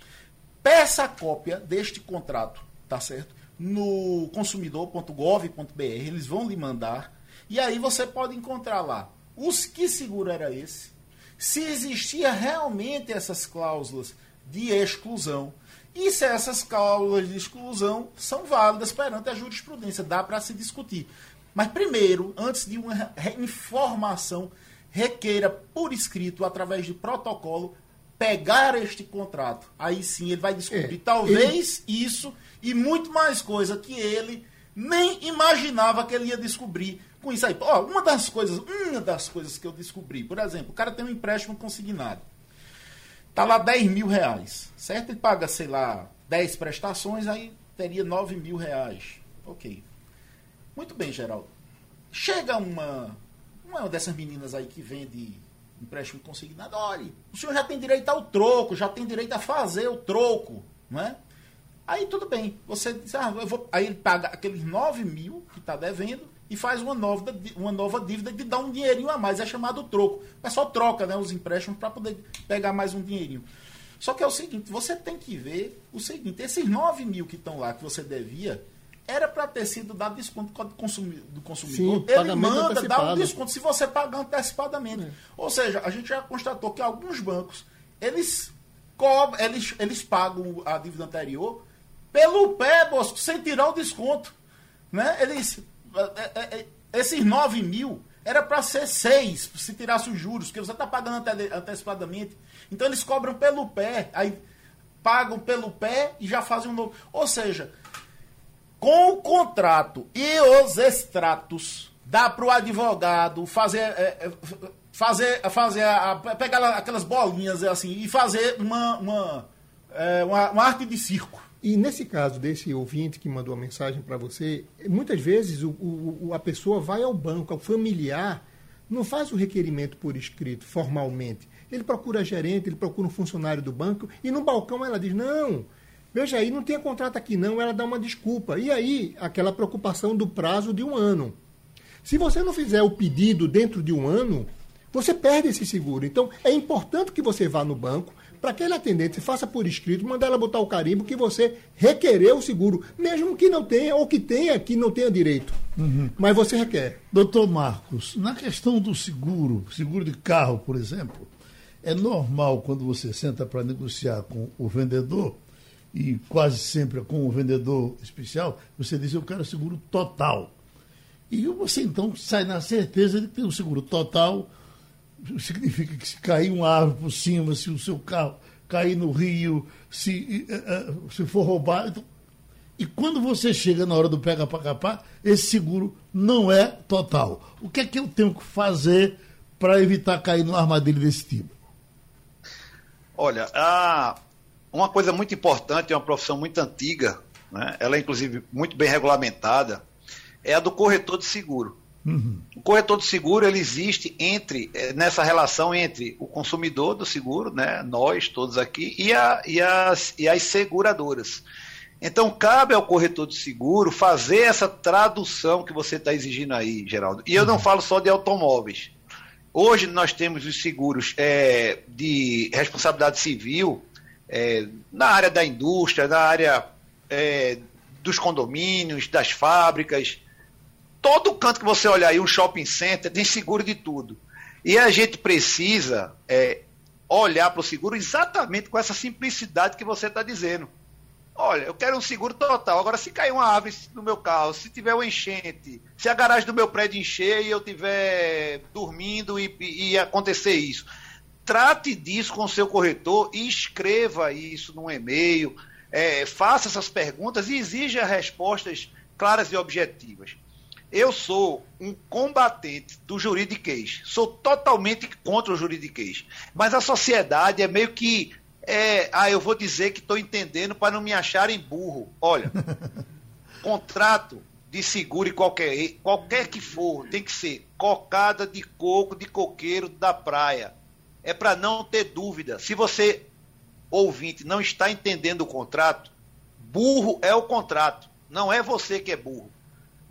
Peça a cópia deste contrato, tá certo? No consumidor.gov.br, eles vão lhe mandar. E aí você pode encontrar lá os que seguro era esse, se existia realmente essas cláusulas de exclusão e se essas cláusulas de exclusão são válidas perante a jurisprudência. Dá para se discutir. Mas primeiro, antes de uma informação, requeira por escrito, através de protocolo, pegar este contrato. Aí sim ele vai descobrir é, talvez ele... isso e muito mais coisa que ele nem imaginava que ele ia descobrir com isso aí. Ó, uma das coisas, uma das coisas que eu descobri, por exemplo, o cara tem um empréstimo consignado. Tá lá 10 mil reais, certo? Ele paga, sei lá, 10 prestações, aí teria 9 mil reais. Ok. Muito bem, Geraldo. Chega uma, uma dessas meninas aí que vende empréstimo consignado, olha, o senhor já tem direito ao troco, já tem direito a fazer o troco, não é? Aí tudo bem, você diz, ah, eu vou. Aí ele paga aqueles 9 mil que está devendo, e faz uma nova, uma nova dívida de dar um dinheirinho a mais. É chamado troco. O pessoal troca né, os empréstimos para poder pegar mais um dinheirinho. Só que é o seguinte, você tem que ver o seguinte, esses 9 mil que estão lá, que você devia, era para ter sido dado desconto do consumidor. Do consumidor. Sim, Ele manda dar um desconto se você pagar antecipadamente. É. Ou seja, a gente já constatou que alguns bancos, eles, cobram, eles, eles pagam a dívida anterior pelo pé, Bosco, sem tirar o desconto. Né? Eles é, é, é, esses 9 mil era para ser 6, se tirasse os juros, que você está pagando ante antecipadamente. Então eles cobram pelo pé, aí pagam pelo pé e já fazem um novo. Ou seja, com o contrato e os extratos, dá para o advogado fazer. É, fazer, fazer a, pegar aquelas bolinhas assim e fazer uma, uma, uma, uma arte de circo. E nesse caso desse ouvinte que mandou a mensagem para você, muitas vezes o, o, a pessoa vai ao banco, ao familiar, não faz o requerimento por escrito, formalmente. Ele procura gerente, ele procura um funcionário do banco, e no balcão ela diz: não, veja aí, não tem contrato aqui não, ela dá uma desculpa. E aí, aquela preocupação do prazo de um ano. Se você não fizer o pedido dentro de um ano, você perde esse seguro. Então, é importante que você vá no banco, para aquele atendente, faça por escrito, mandar ela botar o carimbo que você requereu o seguro, mesmo que não tenha, ou que tenha, que não tenha direito. Uhum. Mas você requer. Doutor Marcos, na questão do seguro, seguro de carro, por exemplo, é normal quando você senta para negociar com o vendedor, e quase sempre é com o vendedor especial, você diz, eu quero seguro total. E você então sai na certeza de que tem um seguro total significa que se cair uma árvore por cima, se o seu carro cair no rio, se, eh, eh, se for roubado. Então, e quando você chega na hora do pega para capar, esse seguro não é total. O que é que eu tenho que fazer para evitar cair numa armadilha desse tipo? Olha, a, uma coisa muito importante, é uma profissão muito antiga, né? ela é inclusive muito bem regulamentada, é a do corretor de seguro. Uhum. O corretor de seguro ele existe entre eh, nessa relação entre o consumidor do seguro, né, nós todos aqui, e, a, e, as, e as seguradoras. Então cabe ao corretor de seguro fazer essa tradução que você está exigindo aí, Geraldo. E eu não uhum. falo só de automóveis. Hoje nós temos os seguros é, de responsabilidade civil é, na área da indústria, na área é, dos condomínios, das fábricas todo canto que você olhar aí, um shopping center, tem seguro de tudo. E a gente precisa é, olhar para o seguro exatamente com essa simplicidade que você está dizendo. Olha, eu quero um seguro total. Agora, se cair uma árvore no meu carro, se tiver uma enchente, se a garagem do meu prédio encher e eu estiver dormindo e, e, e acontecer isso, trate disso com o seu corretor e escreva isso num e-mail, é, faça essas perguntas e exija respostas claras e objetivas. Eu sou um combatente do juridiquês. Sou totalmente contra o juridiquês. Mas a sociedade é meio que. É, ah, eu vou dizer que estou entendendo para não me acharem burro. Olha, (laughs) contrato de seguro e qualquer, qualquer que for, tem que ser cocada de coco de coqueiro da praia. É para não ter dúvida. Se você, ouvinte, não está entendendo o contrato, burro é o contrato. Não é você que é burro.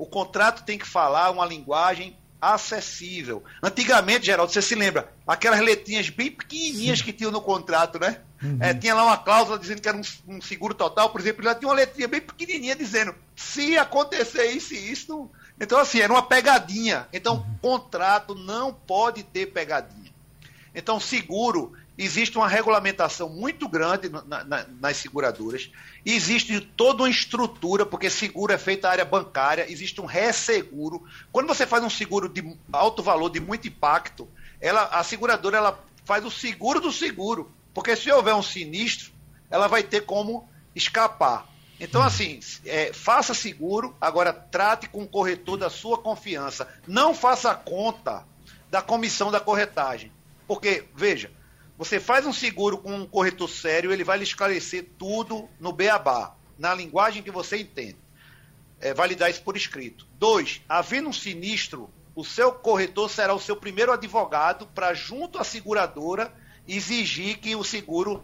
O contrato tem que falar uma linguagem acessível. Antigamente, Geraldo, você se lembra? Aquelas letrinhas bem pequenininhas Sim. que tinham no contrato, né? Uhum. É, tinha lá uma cláusula dizendo que era um, um, seguro total, por exemplo, já tinha uma letrinha bem pequenininha dizendo se acontecer isso e isso. Então, assim, era uma pegadinha. Então, uhum. contrato não pode ter pegadinha. Então, seguro existe uma regulamentação muito grande na, na, nas seguradoras, existe toda uma estrutura, porque seguro é feito na área bancária, existe um resseguro. Quando você faz um seguro de alto valor, de muito impacto, ela, a seguradora ela faz o seguro do seguro, porque se houver um sinistro, ela vai ter como escapar. Então, assim, é, faça seguro, agora trate com o corretor da sua confiança. Não faça conta da comissão da corretagem. Porque, veja, você faz um seguro com um corretor sério, ele vai lhe esclarecer tudo no beabá, na linguagem que você entende. É, validar isso por escrito. Dois, havendo um sinistro, o seu corretor será o seu primeiro advogado para, junto à seguradora, exigir que o seguro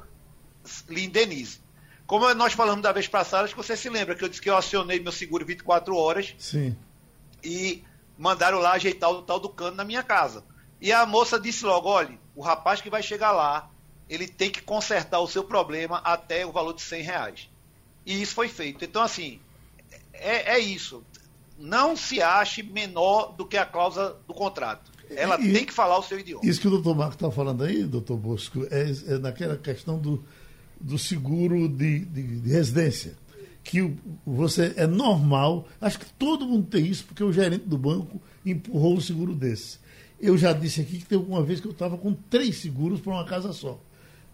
lhe indenize. Como nós falamos da vez passada, acho que você se lembra que eu disse que eu acionei meu seguro 24 horas Sim. e mandaram lá ajeitar o tal do cano na minha casa. E a moça disse logo: olha, o rapaz que vai chegar lá, ele tem que consertar o seu problema até o valor de 100 reais. E isso foi feito. Então, assim, é, é isso. Não se ache menor do que a cláusula do contrato. Ela e, tem que falar o seu idioma. Isso que o doutor Marco está falando aí, doutor Bosco, é, é, naquela questão do, do seguro de, de, de residência. Que você é normal, acho que todo mundo tem isso, porque o gerente do banco empurrou um seguro desse. Eu já disse aqui que teve uma vez que eu estava com três seguros para uma casa só.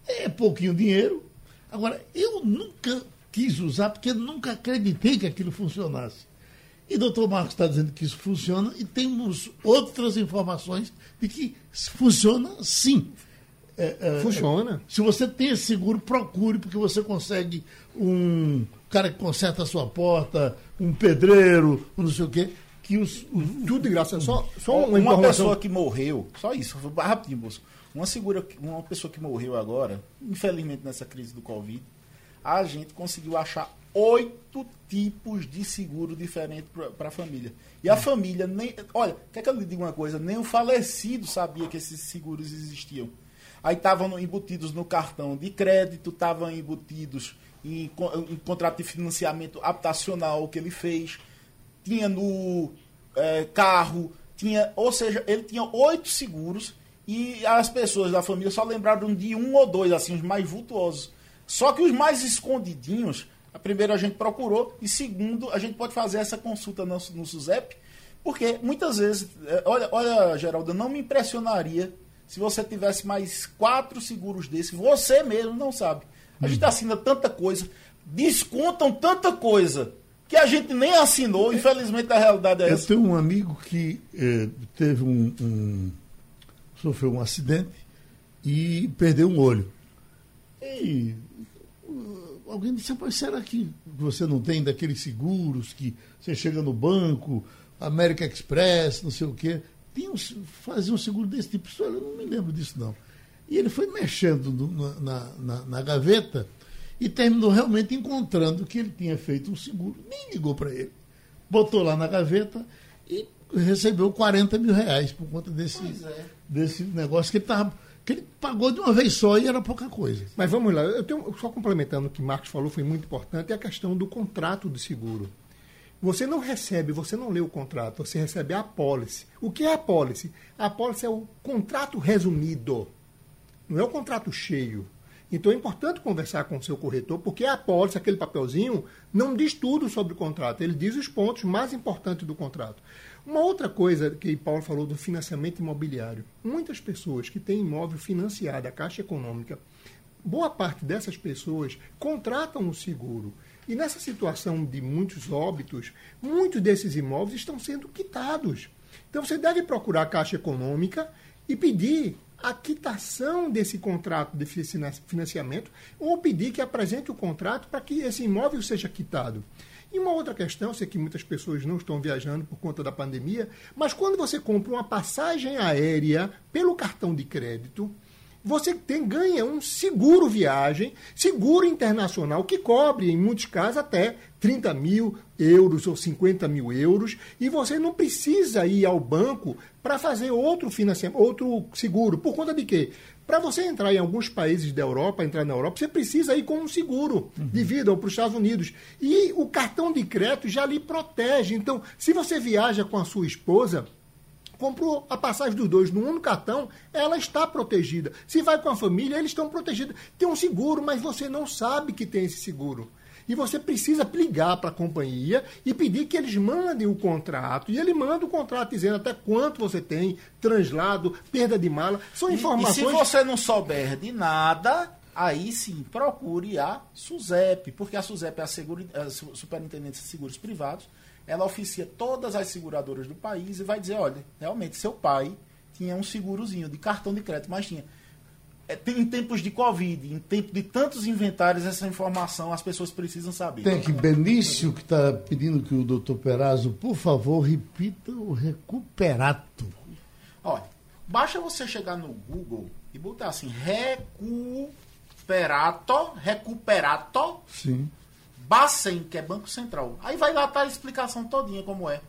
É pouquinho dinheiro. Agora, eu nunca quis usar porque nunca acreditei que aquilo funcionasse. E o doutor Marcos está dizendo que isso funciona e temos outras informações de que funciona sim. É, é, funciona. se você tem esse seguro, procure, porque você consegue um cara que conserta a sua porta, um pedreiro, um não sei o quê que os, os tudo de graça. Só, só uma, uma pessoa que morreu, só isso, rapidinho, Bosco. Uma, segura, uma pessoa que morreu agora, infelizmente nessa crise do Covid, a gente conseguiu achar oito tipos de seguro diferentes para a família. E a família, nem. Olha, quer que eu lhe diga uma coisa? Nem o falecido sabia que esses seguros existiam. Aí estavam embutidos no cartão de crédito, estavam embutidos em, em contrato de financiamento habitacional que ele fez tinha no é, carro, tinha, ou seja, ele tinha oito seguros e as pessoas da família só lembraram de um ou dois, assim, os mais vultuosos. Só que os mais escondidinhos, a primeira a gente procurou e segundo a gente pode fazer essa consulta no, no SUSEP, porque muitas vezes, é, olha, olha, Geraldo, não me impressionaria se você tivesse mais quatro seguros desse, você mesmo não sabe. A gente assina tanta coisa, descontam tanta coisa que a gente nem assinou, infelizmente a realidade é Eu essa. Eu tenho um amigo que eh, teve um, um, sofreu um acidente e perdeu um olho. E uh, alguém disse, mas será que você não tem daqueles seguros que você chega no banco, América Express, não sei o quê? Tem um, fazia um seguro desse tipo, eu não me lembro disso não. E ele foi mexendo no, na, na, na gaveta e terminou realmente encontrando que ele tinha feito um seguro, nem ligou para ele. Botou lá na gaveta e recebeu 40 mil reais por conta desse, é. desse negócio que ele estava que ele pagou de uma vez só e era pouca coisa. Mas vamos lá, eu tenho só complementando o que Marcos falou, foi muito importante, é a questão do contrato de seguro. Você não recebe, você não lê o contrato, você recebe a apólice. O que é a apólice? A apólice é o contrato resumido, não é o contrato cheio. Então é importante conversar com o seu corretor, porque a apólice, aquele papelzinho, não diz tudo sobre o contrato, ele diz os pontos mais importantes do contrato. Uma outra coisa que Paulo falou do financiamento imobiliário. Muitas pessoas que têm imóvel financiado, a Caixa Econômica, boa parte dessas pessoas contratam um seguro. E nessa situação de muitos óbitos, muitos desses imóveis estão sendo quitados. Então você deve procurar a Caixa Econômica e pedir a quitação desse contrato de financiamento ou pedir que apresente o contrato para que esse imóvel seja quitado. E uma outra questão, sei que muitas pessoas não estão viajando por conta da pandemia, mas quando você compra uma passagem aérea pelo cartão de crédito, você tem, ganha um seguro viagem, seguro internacional, que cobre, em muitos casos, até 30 mil euros ou 50 mil euros, e você não precisa ir ao banco para fazer outro financiamento, outro seguro. Por conta de quê? Para você entrar em alguns países da Europa, entrar na Europa, você precisa ir com um seguro uhum. de vida ou para os Estados Unidos. E o cartão de crédito já lhe protege. Então, se você viaja com a sua esposa, comprou a passagem dos dois no único cartão, ela está protegida. Se vai com a família, eles estão protegidos. Tem um seguro, mas você não sabe que tem esse seguro. E você precisa ligar para a companhia e pedir que eles mandem o contrato. E ele manda o contrato dizendo até quanto você tem, translado, perda de mala. São informações. E, e se você não souber de nada, aí sim, procure a SUSEP, porque a SUSEP é a, Seguro, a Superintendência de Seguros Privados. Ela oficia todas as seguradoras do país e vai dizer: olha, realmente seu pai tinha um segurozinho de cartão de crédito, mas tinha é, em tempos de Covid, em tempo de tantos inventários, essa informação as pessoas precisam saber. Tem que Benício, que está pedindo que o doutor Perazzo, por favor, repita o recuperato. Olha, basta você chegar no Google e botar assim, recuperato, recuperato, Sim. Bacen, que é Banco Central. Aí vai lá tá a explicação todinha como é.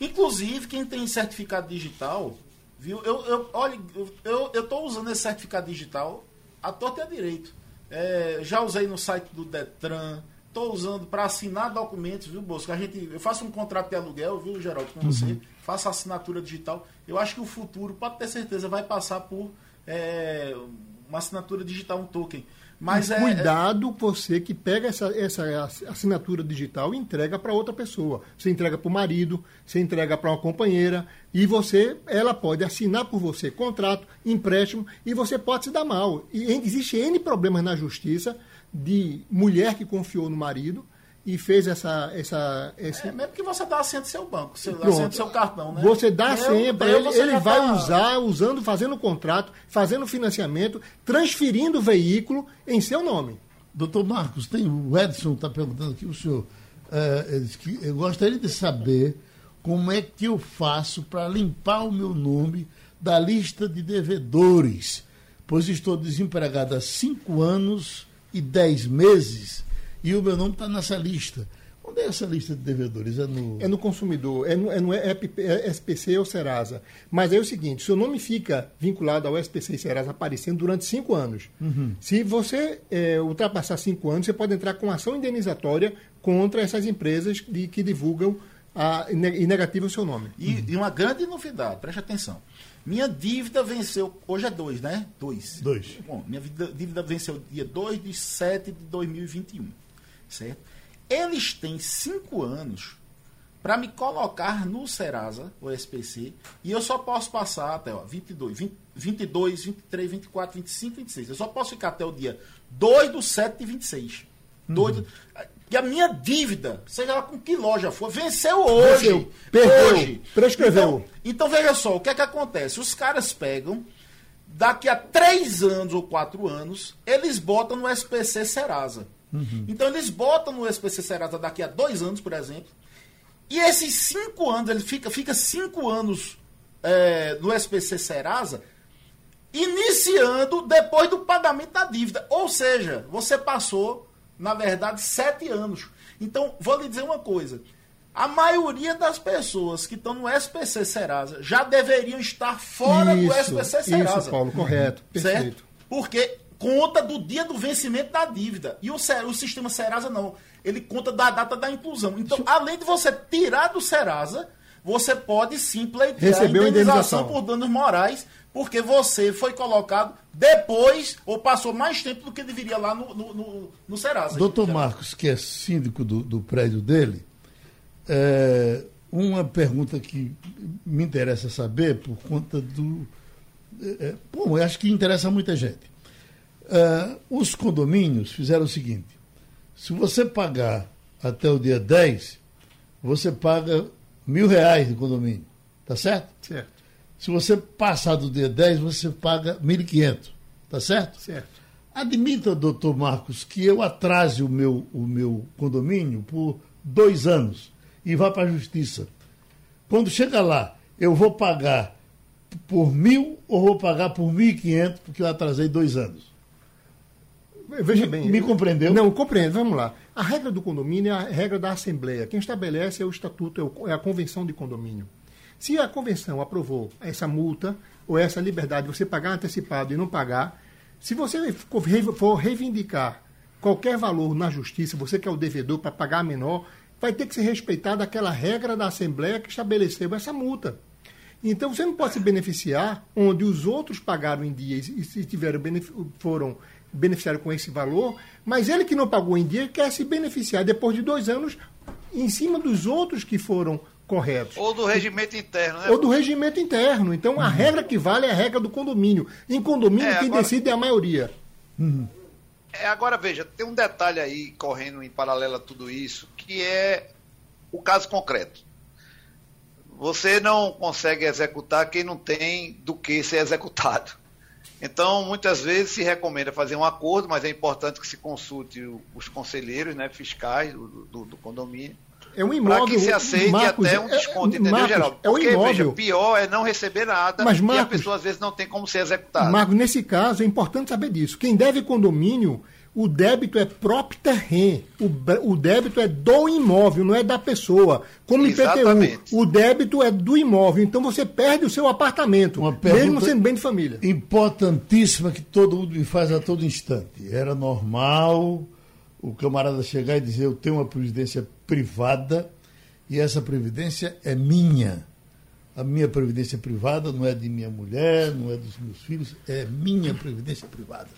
Inclusive, quem tem certificado digital, Viu? Eu, eu, olha, eu, eu tô usando esse certificado digital à torta e à direito. É, já usei no site do Detran, estou usando para assinar documentos, viu, Bosco? A gente, eu faço um contrato de aluguel, viu, Geraldo, com uhum. você, faço assinatura digital. Eu acho que o futuro, pode ter certeza, vai passar por é, uma assinatura digital, um token. Mas é, cuidado você que pega essa, essa assinatura digital e entrega para outra pessoa. Você entrega para o marido, você entrega para uma companheira e você, ela pode assinar por você contrato, empréstimo e você pode se dar mal. E existe N problemas na justiça de mulher que confiou no marido e fez essa. essa esse... É, mesmo que você dá a senha do seu banco, você dá a senha do seu cartão, né? Você dá a senha para ele, ele vai tá... usar, usando, fazendo contrato, fazendo financiamento, transferindo o veículo em seu nome. Doutor Marcos, tem o Edson está perguntando aqui, o senhor. É, que eu gostaria de saber como é que eu faço para limpar o meu nome da lista de devedores, pois estou desempregado há cinco anos e dez meses e o meu nome está nessa lista. Onde é essa lista de devedores? É no, é no consumidor, é no, é no é SPC ou Serasa. Mas é o seguinte: seu nome fica vinculado ao SPC e Serasa aparecendo durante cinco anos. Uhum. Se você é, ultrapassar cinco anos, você pode entrar com ação indenizatória contra essas empresas de, que divulgam a, e negativam o seu nome. E, uhum. e uma grande novidade, preste atenção. Minha dívida venceu, hoje é dois, né? Dois. Dois. Bom, minha dívida venceu dia 2 de 7 de 2021 certo? Eles têm cinco anos para me colocar no Serasa, o SPC, e eu só posso passar até ó, 22, 20, 22, 23, 24, 25, 26. Eu só posso ficar até o dia 2 do 7 de 26. Uhum. 2 do, e a minha dívida, seja lá com que loja for, venceu hoje. Venceu. Perdeu. Hoje. Prescreveu. Então, então, veja só, o que é que acontece? Os caras pegam, daqui a três anos ou quatro anos, eles botam no SPC Serasa. Uhum. Então eles botam no SPC Serasa daqui a dois anos, por exemplo. E esses cinco anos, ele fica, fica cinco anos é, no SPC Serasa, iniciando depois do pagamento da dívida. Ou seja, você passou, na verdade, sete anos. Então, vou lhe dizer uma coisa. A maioria das pessoas que estão no SPC Serasa já deveriam estar fora isso, do SPC Serasa. Isso, Paulo, correto. Perfeito. Certo? Porque conta do dia do vencimento da dívida. E o, o sistema Serasa não. ele conta da data da inclusão. Então, além de você tirar do Serasa, você pode sim pleitear Recebeu indenização indenização. por danos morais, porque você foi colocado depois ou passou mais tempo do que deveria lá no, no, no, no Serasa. Doutor Marcos, que é síndico do, do prédio dele, é, uma pergunta que me interessa saber por conta do. É, é, bom, eu acho que interessa muita gente. É, os condomínios fizeram o seguinte: se você pagar até o dia 10, você paga mil reais de condomínio. Tá certo? Certo, Se você passar do dia 10, você paga 1.500. Tá certo? certo. Admita, doutor Marcos, que eu atrase o meu, o meu condomínio por dois anos e vá para a justiça. Quando chega lá, eu vou pagar por mil ou vou pagar por mil e quinhentos porque eu atrasei dois anos? Veja bem. me compreendeu? Não, compreendo. Vamos lá. A regra do condomínio é a regra da Assembleia. Quem estabelece é o estatuto, é é a convenção de condomínio. Se a convenção aprovou essa multa ou essa liberdade de você pagar antecipado e não pagar, se você for re- for reivindicar qualquer valor na justiça, você que é o devedor para pagar menor, vai ter que ser respeitada aquela regra da Assembleia que estabeleceu essa multa. Então você não pode se beneficiar onde os outros pagaram em dia e se tiveram foram beneficiaram com esse valor, mas ele que não pagou em dia quer se beneficiar depois de dois anos em cima dos outros que foram corretos. Ou do regimento interno, né? Ou do regimento interno. Então a regra que vale é a regra do condomínio. Em condomínio, É, quem agora- decide é a maioria. É, agora veja, tem um detalhe aí correndo em paralelo a tudo isso, que é o caso concreto. Você não consegue executar quem não tem do que ser executado. Então, muitas vezes se recomenda fazer um acordo, mas é importante que se consulte os conselheiros né, fiscais do, do- do condomínio, É um para imóvel. que se aceite Marcos, até um é- desconto, é- entendeu, Marcos, Geraldo? É um Porque, veja, imóvel. pior é não receber nada Mas, e a Marcos- pessoa às vezes não tem como ser executada. Marcos, nesse caso é importante saber disso. Quem deve condomínio, o débito é próprio terreno. O, débito é do imóvel, não é da pessoa. Como Exatamente. IPTU, o débito é do imóvel. Então você perde o seu apartamento, mesmo sendo bem de família. Importantíssima que todo mundo me faz a todo instante. Era normal o camarada chegar e dizer: Eu tenho uma previdência privada e essa previdência é minha. A minha previdência privada não é de minha mulher, não é dos meus filhos, é minha previdência privada.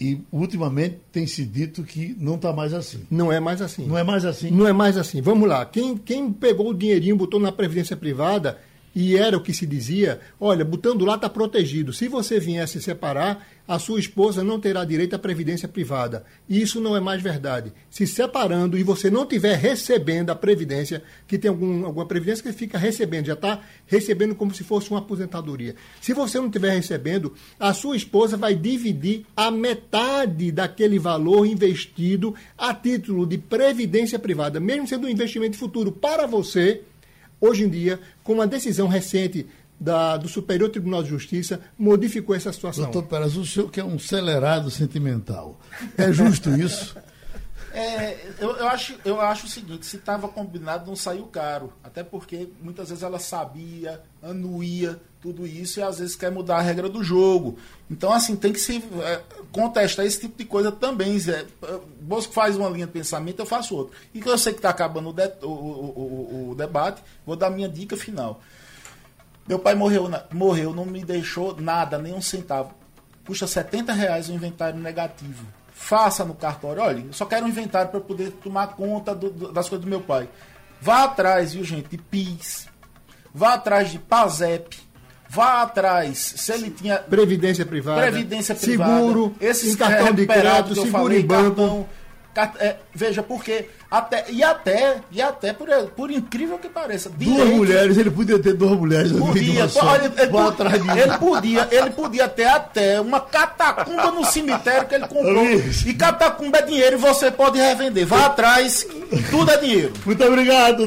E ultimamente tem se dito que não está mais assim. Não é mais assim. Não é mais assim. Não é mais assim. Vamos lá. Quem, quem pegou o dinheirinho, botou na Previdência Privada, e era o que se dizia, olha, botando lá está protegido. Se você vier se separar, a sua esposa não terá direito à Previdência Privada. E isso não é mais verdade. Se separando e você não estiver recebendo a Previdência, que tem algum, alguma Previdência que fica recebendo, já está recebendo como se fosse uma aposentadoria. Se você não estiver recebendo, a sua esposa vai dividir a metade daquele valor investido a título de previdência privada, mesmo sendo um investimento futuro para você, hoje em dia, com uma decisão recente da- do Superior Tribunal de Justiça, modificou essa situação. Doutor Peraz, o senhor que é um acelerado sentimental. É justo isso? (laughs) É, eu, eu acho, eu acho o seguinte, se estava combinado, não saiu caro. Até porque muitas vezes ela sabia, anuía tudo isso e às vezes quer mudar a regra do jogo. Então, assim, tem que se é, contestar esse tipo de coisa também. Zé. Bosco faz uma linha de pensamento, eu faço outra. E que eu sei que está acabando o, de- o- o- o- debate, vou dar minha dica final. Meu pai morreu, morreu, não me deixou nada, nem um centavo. Custa 70 reais o inventário negativo. Faça no cartório. Olha, eu só quero um inventário para poder tomar conta do- do- das coisas do meu pai. Vá atrás, viu, gente, de PIS. Vá atrás de PASEP. Vá atrás, se ele tinha Previdência privada, previdência privada, seguro, esses cartão de crédito, seguro falei, em banco. cartão, car- é, veja, porque até e até e até por, por incrível que pareça, Duas direito- mulheres, ele podia ter duas mulheres Podia, só. ele, atrás disso. ele podia, ele podia ter até uma catacumba no cemitério que ele comprou. E catacumba é dinheiro e você pode revender. Vá atrás, tudo é dinheiro. Muito obrigado.